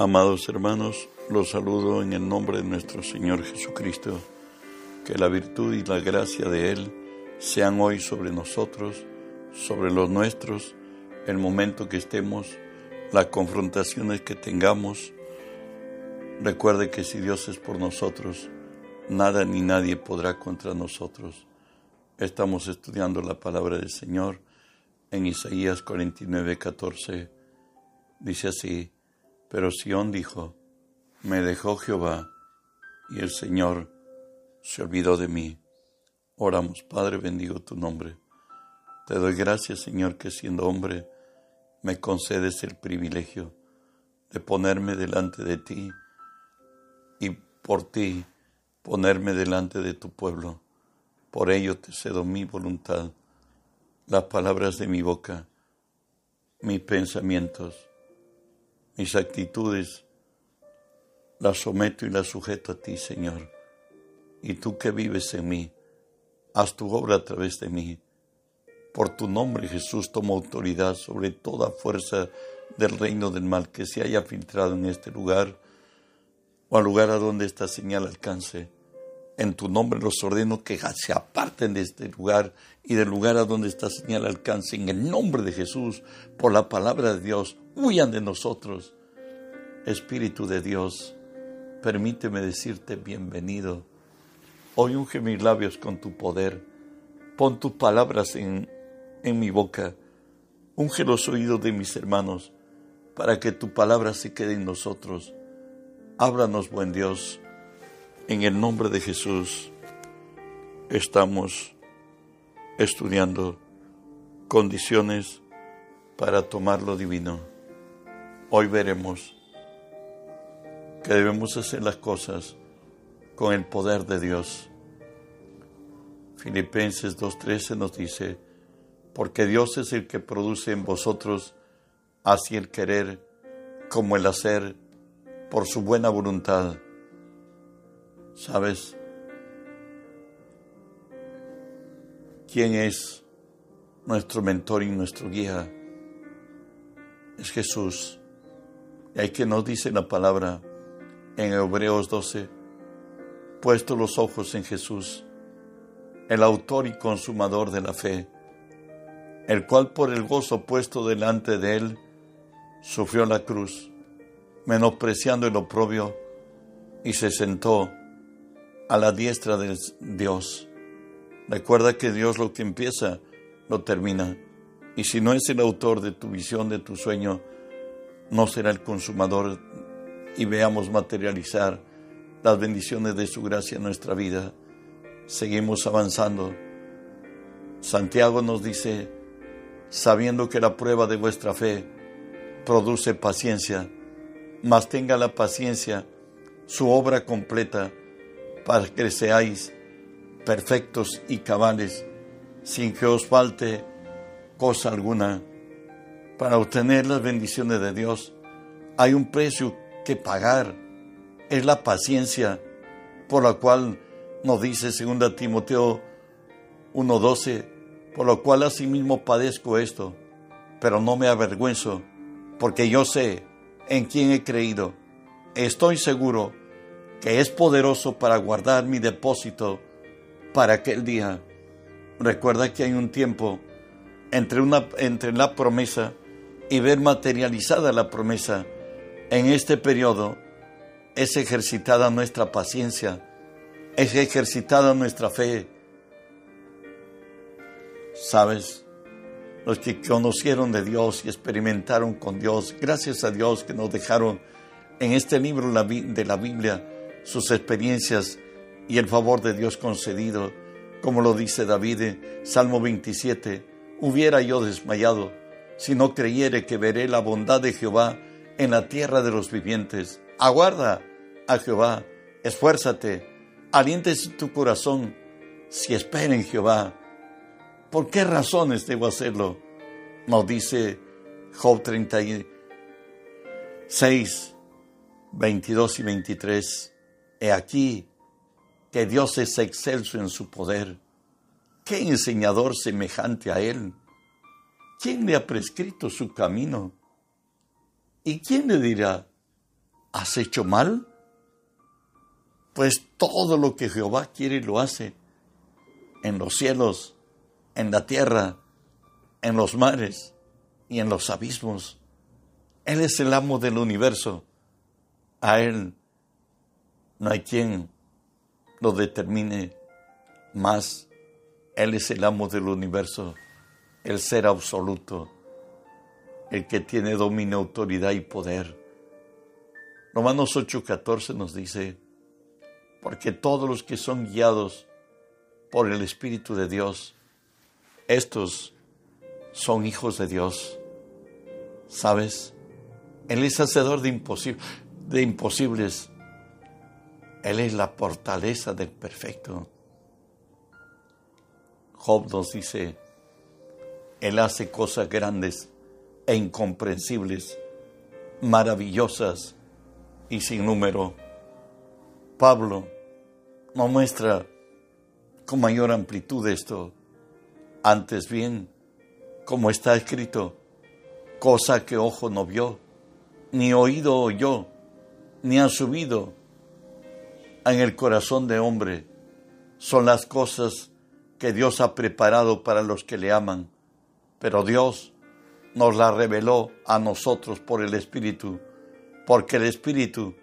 Amados hermanos, los saludo en el nombre de nuestro Señor Jesucristo. Que la virtud y la gracia de Él sean hoy sobre nosotros, sobre los nuestros, el momento que estemos, las confrontaciones que tengamos. Recuerde que si Dios es por nosotros, nada ni nadie podrá contra nosotros. Estamos estudiando la palabra del Señor en Isaías 49, 14. Dice así, pero Sión dijo, me dejó Jehová y el Señor se olvidó de mí. Oramos, Padre, bendigo tu nombre. Te doy gracias, Señor, que siendo hombre me concedes el privilegio de ponerme delante de ti y por ti ponerme delante de tu pueblo. Por ello te cedo mi voluntad, las palabras de mi boca, mis pensamientos, mis actitudes, las someto y las sujeto a ti, Señor. Y tú que vives en mí, haz tu obra a través de mí. Por tu nombre, Jesús, tomo autoridad sobre toda fuerza del reino del mal que se haya filtrado en este lugar o al lugar a donde esta señal alcance en tu nombre los ordeno que se aparten de este lugar y del lugar a donde esta señal alcance. En el nombre de Jesús, por la palabra de Dios, huyan de nosotros. Espíritu de Dios, permíteme decirte bienvenido. Hoy unge mis labios con tu poder. Pon tus palabras en, en mi boca. Unge los oídos de mis hermanos para que tu palabra se quede en nosotros. Háblanos, buen Dios en el nombre de Jesús estamos estudiando condiciones para tomar lo divino. Hoy veremos que debemos hacer las cosas con el poder de Dios. Filipenses 2.13 nos dice, porque Dios es el que produce en vosotros así el querer como el hacer por su buena voluntad ¿Sabes quién es nuestro mentor y nuestro guía? Es Jesús. Y hay que nos dice la palabra en Hebreos 12, puesto los ojos en Jesús, el autor y consumador de la fe, el cual por el gozo puesto delante de él sufrió la cruz, menospreciando el oprobio, y se sentó a la diestra de Dios. Recuerda que Dios lo que empieza, lo termina. Y si no es el autor de tu visión, de tu sueño, no será el consumador y veamos materializar las bendiciones de su gracia en nuestra vida. Seguimos avanzando. Santiago nos dice, sabiendo que la prueba de vuestra fe produce paciencia, mas tenga la paciencia su obra completa para que seáis perfectos y cabales, sin que os falte cosa alguna. Para obtener las bendiciones de Dios hay un precio que pagar, es la paciencia, por la cual nos dice 2 Timoteo 1:12, por lo cual asimismo padezco esto, pero no me avergüenzo, porque yo sé en quién he creído. Estoy seguro que es poderoso para guardar mi depósito para aquel día. Recuerda que hay un tiempo entre, la promesa y ver materializada la promesa. En este periodo es ejercitada nuestra paciencia, es ejercitada nuestra fe. ¿Sabes? Los que conocieron de Dios y experimentaron con Dios, gracias a Dios que nos dejaron en este libro de la Biblia sus experiencias y el favor de Dios concedido, como lo dice David en Salmo 27, hubiera yo desmayado si no creyere que veré la bondad de Jehová en la tierra de los vivientes. Aguarda a Jehová, esfuérzate, aliéntese tu corazón, si espera en Jehová. ¿Por qué razones debo hacerlo? Nos dice Job 36, 22 y 23. He aquí que Dios es excelso en su poder. ¿Qué enseñador semejante a Él? ¿Quién le ha prescrito su camino? ¿Y quién le dirá, ¿Has hecho mal? Pues todo lo que Jehová quiere lo hace en los cielos, en la tierra, en los mares y en los abismos. Él es el amo del universo. A Él no hay quien lo determine más. Él es el amo del universo, el ser absoluto, el que tiene dominio, autoridad y poder. Romanos 8:14 nos dice, porque todos los que son guiados por el Espíritu de Dios, estos son hijos de Dios. ¿Sabes? Él es hacedor de, de imposibles. Él es la fortaleza del perfecto. Job nos dice, Él hace cosas grandes e incomprensibles, maravillosas y sin número. Pablo nos muestra con mayor amplitud esto. Antes bien, como está escrito, cosa que ojo no vio, ni oído oyó, ni ha subido en el corazón de hombre, son las cosas que Dios ha preparado para los que le aman. Pero Dios nos la reveló a nosotros por el Espíritu, porque el Espíritu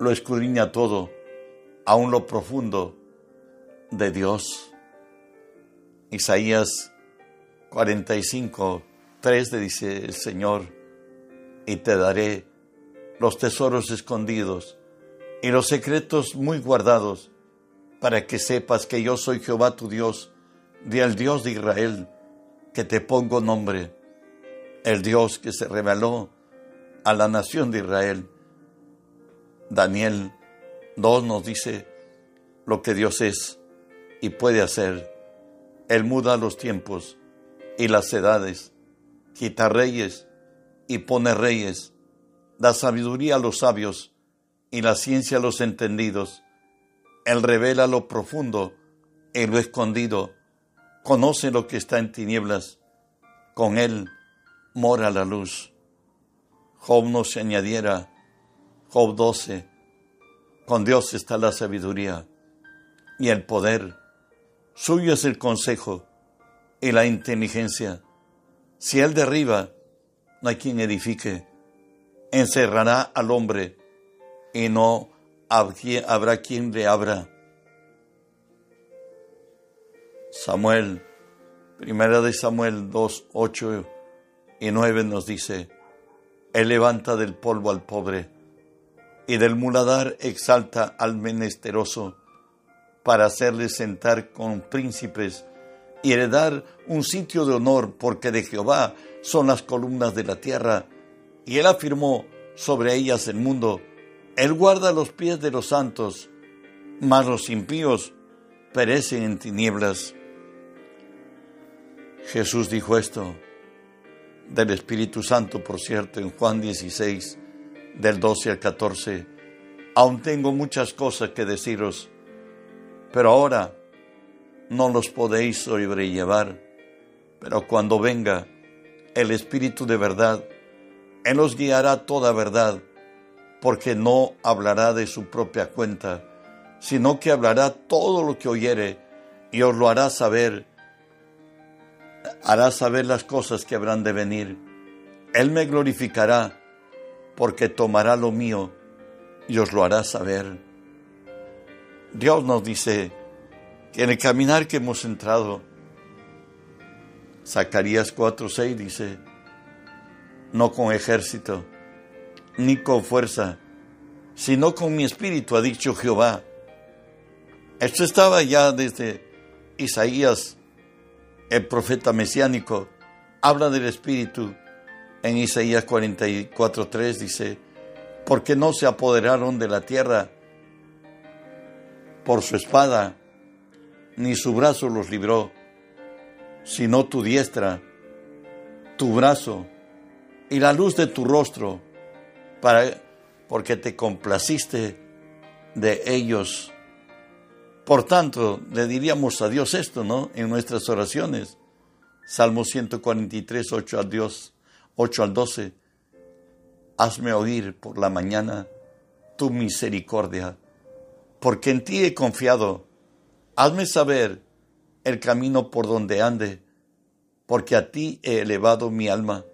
lo escudriña todo, aún lo profundo de Dios. Isaías 45, 3 dice el Señor, y te daré los tesoros escondidos y los secretos muy guardados, para que sepas que yo soy Jehová tu Dios, y el Dios de Israel, que te pongo nombre, el Dios que se reveló a la nación de Israel. Daniel 2 nos dice lo que Dios es y puede hacer. Él muda los tiempos y las edades, quita reyes y pone reyes, da sabiduría a los sabios y la ciencia a los entendidos. Él revela lo profundo y lo escondido, conoce lo que está en tinieblas, con Él mora la luz. Job no se añadiera, Job 12, con Dios está la sabiduría y el poder Suyo es el consejo y la inteligencia. Si Él derriba, no hay quien edifique. Encerrará al hombre y no habrá quien le abra. Samuel, primera de Samuel 2, 8 y 9 nos dice, Él levanta del polvo al pobre y del muladar exalta al menesteroso para hacerle sentar con príncipes y heredar un sitio de honor, porque de Jehová son las columnas de la tierra, y él afirmó sobre ellas el mundo. Él guarda los pies de los santos, mas los impíos perecen en tinieblas. Jesús dijo esto del Espíritu Santo, por cierto, en Juan 16, del 12 al 14. Aún tengo muchas cosas que deciros pero ahora no los podéis sobrellevar. Pero cuando venga el Espíritu de verdad, Él os guiará toda verdad, porque no hablará de su propia cuenta, sino que hablará todo lo que oyere y os lo hará saber, hará saber las cosas que habrán de venir. Él me glorificará, porque tomará lo mío y os lo hará saber. Dios nos dice que en el caminar que hemos entrado, Zacarías 4:6 dice, no con ejército, ni con fuerza, sino con mi espíritu, ha dicho Jehová. Esto estaba ya desde Isaías, el profeta mesiánico, habla del espíritu. En Isaías 44:3 dice, porque no se apoderaron de la tierra por su espada, ni su brazo los libró, sino tu diestra, tu brazo y la luz de tu rostro, para, porque te complaciste de ellos. Por tanto, le diríamos a Dios esto, ¿no? En nuestras oraciones. Salmo 143, 8 al Dios, 8 al 12. hazme oír por la mañana tu misericordia, porque en ti he confiado. Hazme saber el camino por donde ande, porque a ti he elevado mi alma.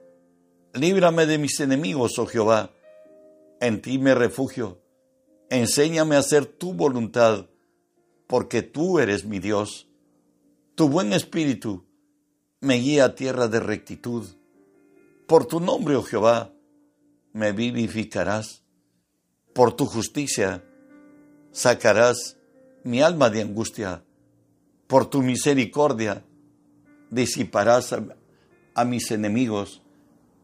Líbrame de mis enemigos, oh Jehová, en ti me refugio. Enséñame a hacer tu voluntad, porque tú eres mi Dios. Tu buen espíritu me guía a tierra de rectitud. Por tu nombre, oh Jehová, me vivificarás. Por tu justicia sacarás mi alma de angustia. Por tu misericordia disiparás a, mis enemigos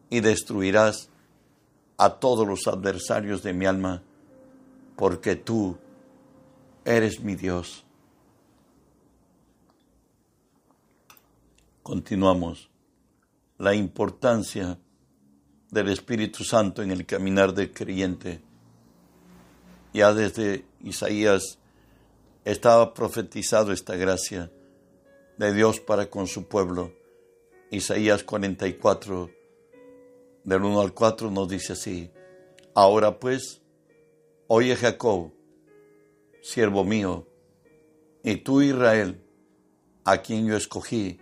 y destruirás a todos los adversarios de mi alma, porque tú eres mi Dios. Continuamos. La importancia del Espíritu Santo en el caminar del creyente. Ya desde Isaías estaba profetizado esta gracia de Dios para con su pueblo. Isaías 44, del 1 al 4 nos dice así, ahora pues, oye Jacob, siervo mío, y tú Israel, a quien yo escogí,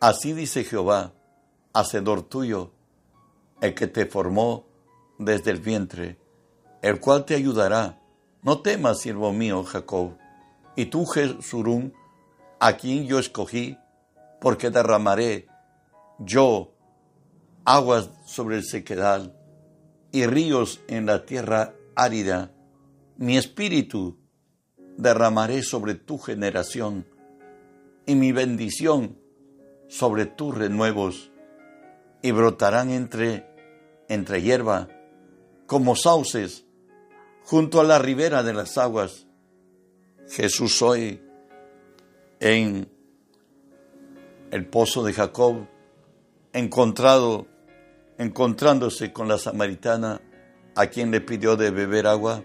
así dice Jehová, hacedor tuyo, el que te formó desde el vientre, el cual te ayudará. No temas, siervo mío, Jacob, y tú, Jesurún, a quien yo escogí, porque derramaré yo aguas sobre el sequedal y ríos en la tierra árida. Mi espíritu derramaré sobre tu generación y mi bendición sobre tus renuevos y brotarán entre entre hierba como sauces junto a la ribera de las aguas. Jesús hoy en el pozo de Jacob encontrado encontrándose con la samaritana a quien le pidió de beber agua,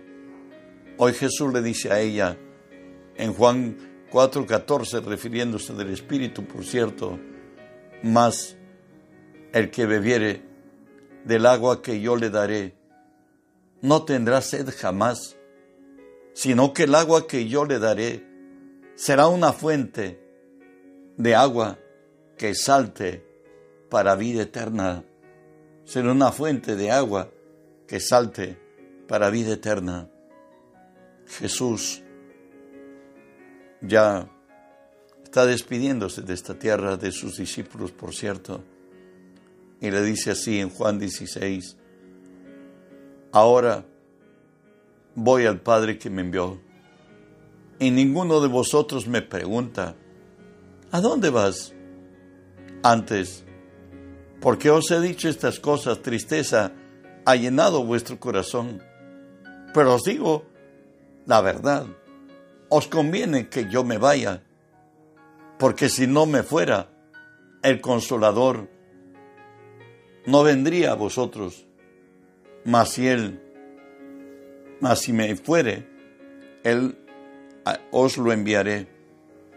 hoy Jesús le dice a ella, en Juan 4:14, refiriéndose del Espíritu, por cierto, más el que bebiere del agua que yo le daré, no tendrá sed jamás, sino que el agua que yo le daré será una fuente de agua que salte para vida eterna ser una fuente de agua que salte para vida eterna. Jesús ya está despidiéndose de esta tierra de sus discípulos, por cierto, y le dice así en Juan 16, ahora voy al Padre que me envió, y ninguno de vosotros me pregunta, ¿a dónde vas? Antes, porque os he dicho estas cosas, tristeza ha llenado vuestro corazón. Pero os digo la verdad, os conviene que yo me vaya, porque si no me fuera, el consolador no vendría a vosotros, mas si él, mas si me fuere, él os lo enviaré.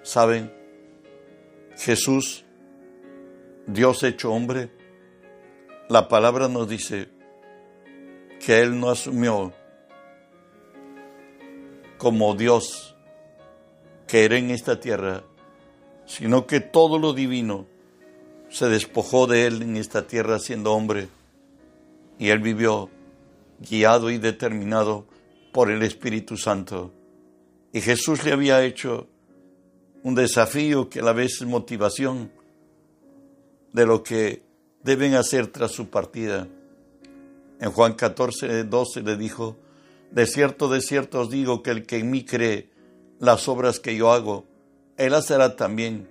¿Saben? Jesús Dios hecho hombre, la palabra nos dice que Él no asumió como Dios que era en esta tierra, sino que todo lo divino se despojó de Él en esta tierra siendo hombre y Él vivió guiado y determinado por el Espíritu Santo. Y Jesús le había hecho un desafío que a la vez es motivación de lo que deben hacer tras su partida. En Juan 14, 12 le dijo, de cierto, de cierto os digo que el que en mí cree las obras que yo hago, él las hará también,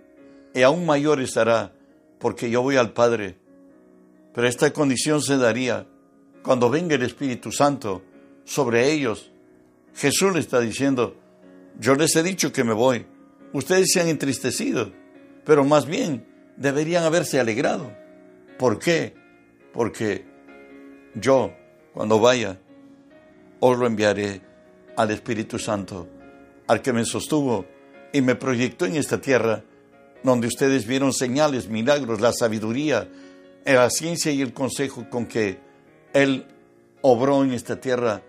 y aún mayores hará, porque yo voy al Padre. Pero esta condición se daría cuando venga el Espíritu Santo sobre ellos. Jesús le está diciendo, yo les he dicho que me voy, ustedes se han entristecido, pero más bien deberían haberse alegrado. ¿Por qué? Porque yo, cuando vaya, os lo enviaré al Espíritu Santo, al que me sostuvo y me proyectó en esta tierra, donde ustedes vieron señales, milagros, la sabiduría, la ciencia y el consejo con que Él obró en esta tierra,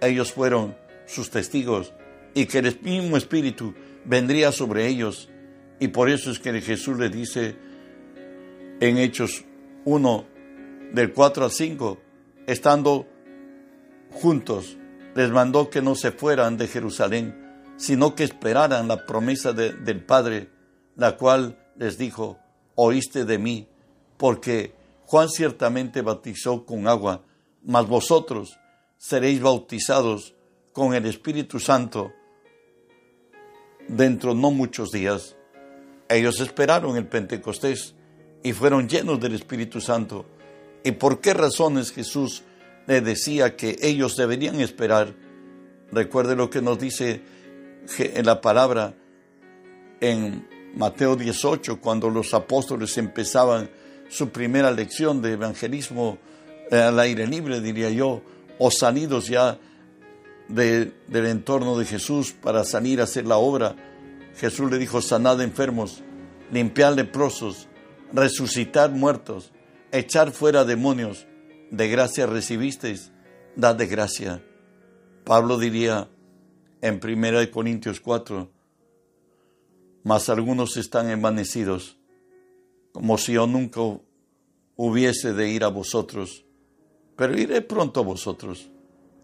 ellos fueron sus testigos y que el mismo Espíritu vendría sobre ellos. Y por eso es que Jesús le dice en Hechos 1, del 4 al 5, estando juntos, les mandó que no se fueran de Jerusalén, sino que esperaran la promesa del Padre, la cual les dijo, oíste de mí, porque Juan ciertamente bautizó con agua, mas vosotros seréis bautizados con el Espíritu Santo dentro no muchos días. Ellos esperaron el Pentecostés y fueron llenos del Espíritu Santo. ¿Y por qué razones Jesús le decía que ellos deberían esperar? Recuerde lo que nos dice en la palabra en Mateo 18, cuando los apóstoles empezaban su primera lección de evangelismo eh, al aire libre, diría yo, o salidos ya del entorno de Jesús para salir a hacer la obra. Jesús le dijo, sanad enfermos, limpiar leprosos, resucitar muertos, echar fuera demonios, de gracia recibisteis, dad de gracia. Pablo diría en 1 Corintios 4, mas algunos están envanecidos, como si yo nunca hubiese de ir a vosotros, pero iré pronto a vosotros,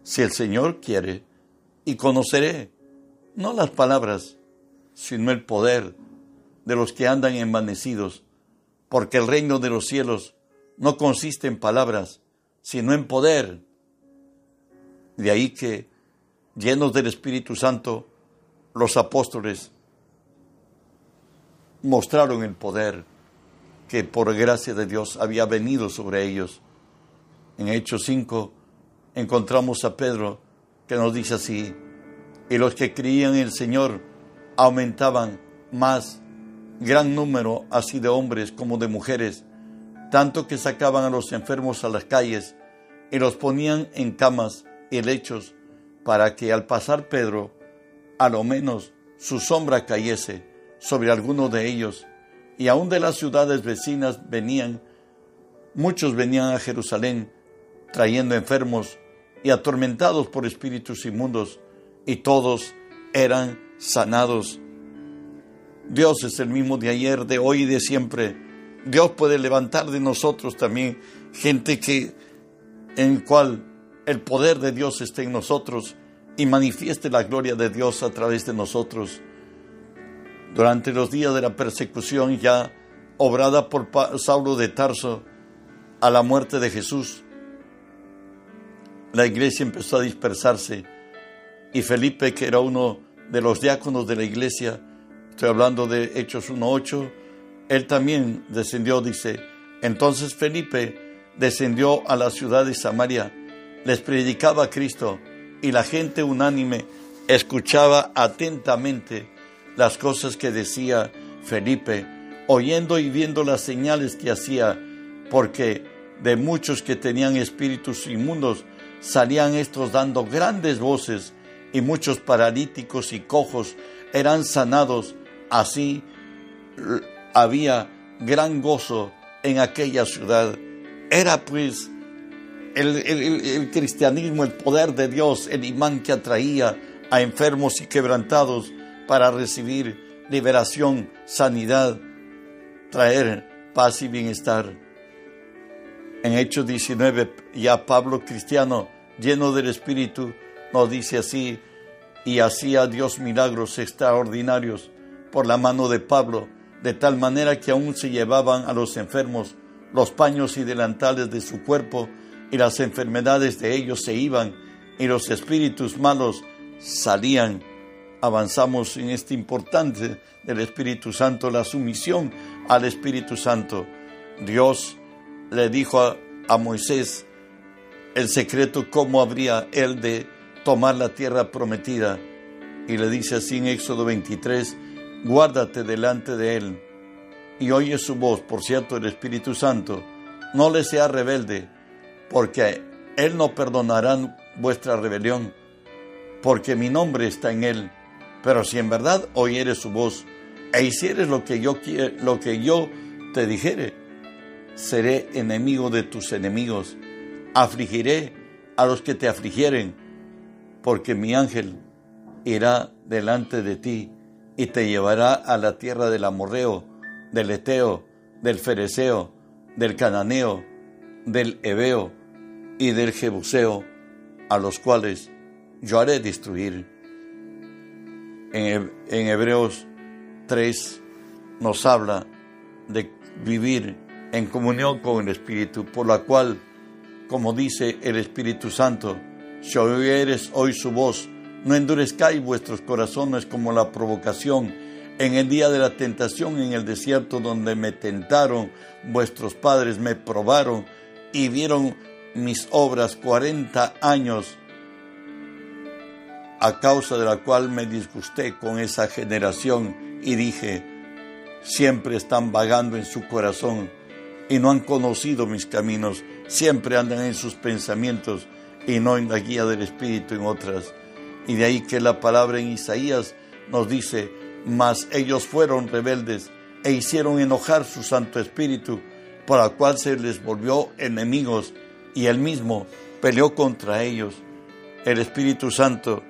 si el Señor quiere, y conoceré, no las palabras, sino el poder de los que andan envanecidos, porque el reino de los cielos no consiste en palabras, sino en poder. De ahí que, llenos del Espíritu Santo, los apóstoles mostraron el poder que por gracia de Dios había venido sobre ellos. En Hechos 5 encontramos a Pedro que nos dice así, y los que creían en el Señor aumentaban más gran número así de hombres como de mujeres, tanto que sacaban a los enfermos a las calles y los ponían en camas y lechos para que al pasar Pedro, a lo menos su sombra cayese sobre alguno de ellos, y aún de las ciudades vecinas venían, muchos venían a Jerusalén trayendo enfermos y atormentados por espíritus inmundos, y todos eran sanados. Dios es el mismo de ayer, de hoy y de siempre. Dios puede levantar de nosotros también gente que en cual el poder de Dios esté en nosotros y manifieste la gloria de Dios a través de nosotros. Durante los días de la persecución ya obrada por Saulo de Tarso a la muerte de Jesús, la iglesia empezó a dispersarse y Felipe, que era uno de los diáconos de la iglesia, estoy hablando de Hechos 1.8, él también descendió, dice, entonces Felipe descendió a la ciudad de Samaria, les predicaba a Cristo y la gente unánime escuchaba atentamente las cosas que decía Felipe, oyendo y viendo las señales que hacía, porque de muchos que tenían espíritus inmundos salían estos dando grandes voces y muchos paralíticos y cojos eran sanados Así había gran gozo en aquella ciudad. Era pues el, cristianismo, el poder de Dios, el imán que atraía a enfermos y quebrantados para recibir liberación, sanidad, traer paz y bienestar. En Hechos 19, ya Pablo cristiano, lleno del Espíritu, nos dice así, y hacía Dios milagros extraordinarios por la mano de Pablo, de tal manera que aún se llevaban a los enfermos los paños y delantales de su cuerpo, y las enfermedades de ellos se iban, y los espíritus malos salían. Avanzamos en este importante del Espíritu Santo, la sumisión al Espíritu Santo. Dios le dijo a, a Moisés el secreto cómo habría él de tomar la tierra prometida. Y le dice así en Éxodo 23, guárdate delante de Él y oye su voz, por cierto, el Espíritu Santo, no le sea rebelde, porque Él no perdonará vuestra rebelión, porque mi nombre está en Él. Pero si en verdad oyeres su voz e hicieres lo que yo, lo que yo te dijere, seré enemigo de tus enemigos, afligiré a los que te afligieren, porque mi ángel irá delante de ti y te llevará a la tierra del amorreo, del eteo, del fereceo, del cananeo, del hebeo y del jebuseo, a los cuales yo haré destruir. En, Hebreos 3 nos habla de vivir en comunión con el Espíritu, por la cual, como dice el Espíritu Santo, si oyeres hoy su voz, no endurezcáis vuestros corazones como la provocación en el día de la tentación en el desierto donde me tentaron vuestros padres, me probaron y vieron mis obras cuarenta años, a causa de la cual me disgusté con esa generación y dije, siempre están vagando en su corazón y no han conocido mis caminos, siempre andan en sus pensamientos y no en la guía del Espíritu en otras. Y de ahí que la palabra en Isaías nos dice, mas ellos fueron rebeldes e hicieron enojar su Santo Espíritu, por la cual se les volvió enemigos y él mismo peleó contra ellos. El Espíritu Santo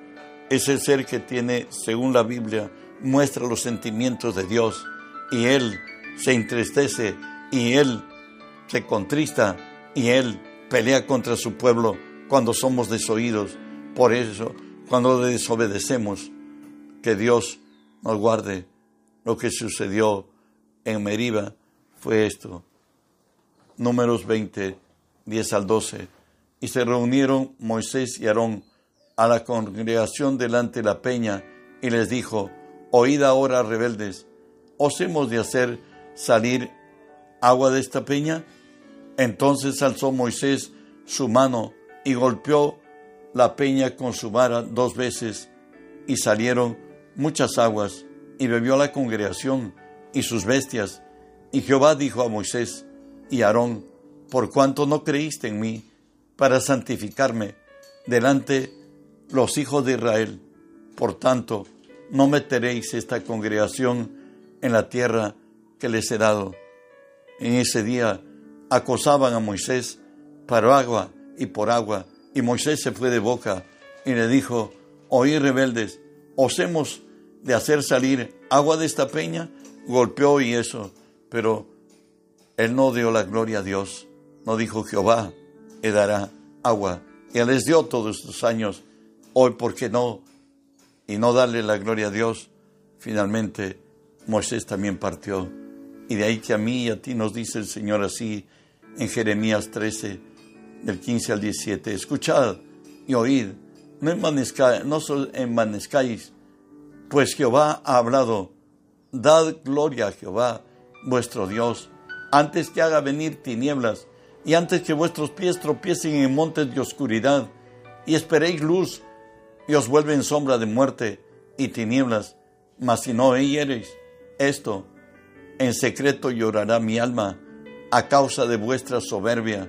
es el ser que tiene, según la Biblia, muestra los sentimientos de Dios y él se entristece y él se contrista y él pelea contra su pueblo cuando somos desoídos. Por eso cuando desobedecemos, que Dios nos guarde. Lo que sucedió en Meriba fue esto. Números 20, 10 al 12. Y se reunieron Moisés y Aarón a la congregación delante de la peña y les dijo, oíd ahora rebeldes, ¿os hemos de hacer salir agua de esta peña? Entonces alzó Moisés su mano y golpeó la peña con su vara dos veces, y salieron muchas aguas, y bebió la congregación y sus bestias. Y Jehová dijo a Moisés y Aarón, por cuanto no creíste en mí, para santificarme delante los hijos de Israel, por tanto, no meteréis esta congregación en la tierra que les he dado. En ese día acosaban a Moisés para agua y por agua, y Moisés se fue de boca y le dijo, oí rebeldes, ¿os hemos de hacer salir agua de esta peña? Golpeó y eso, pero él no dio la gloria a Dios. No dijo Jehová, le dará agua. Y él les dio todos estos años. Hoy, ¿por qué no? Y no darle la gloria a Dios. Finalmente, Moisés también partió. Y de ahí que a mí y a ti nos dice el Señor así en Jeremías 13, del 15 al 17. Escuchad y oíd, no, no envanezcáis, pues Jehová ha hablado. Dad gloria a Jehová, vuestro Dios, antes que haga venir tinieblas y antes que vuestros pies tropiecen en montes de oscuridad y esperéis luz y os vuelven sombra de muerte y tinieblas. Mas si no oyereis esto, en secreto llorará mi alma a causa de vuestra soberbia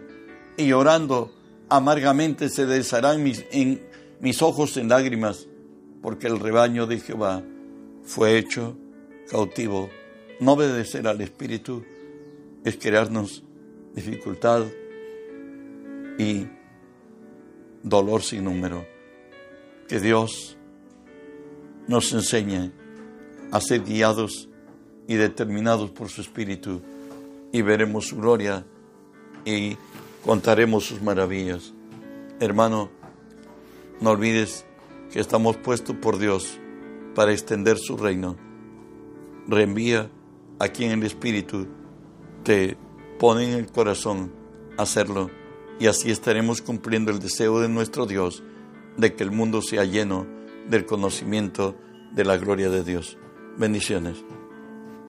y llorando amargamente se desharán mis, mis ojos en lágrimas, porque el rebaño de Jehová fue hecho cautivo. No obedecer al Espíritu es crearnos dificultad y dolor sin número. Que Dios nos enseñe a ser guiados y determinados por su Espíritu y veremos su gloria y contaremos sus maravillas. Hermano, no olvides que estamos puestos por Dios para extender su reino. Reenvía a quien el Espíritu te pone en el corazón hacerlo y así estaremos cumpliendo el deseo de nuestro Dios de que el mundo sea lleno del conocimiento de la gloria de Dios. Bendiciones.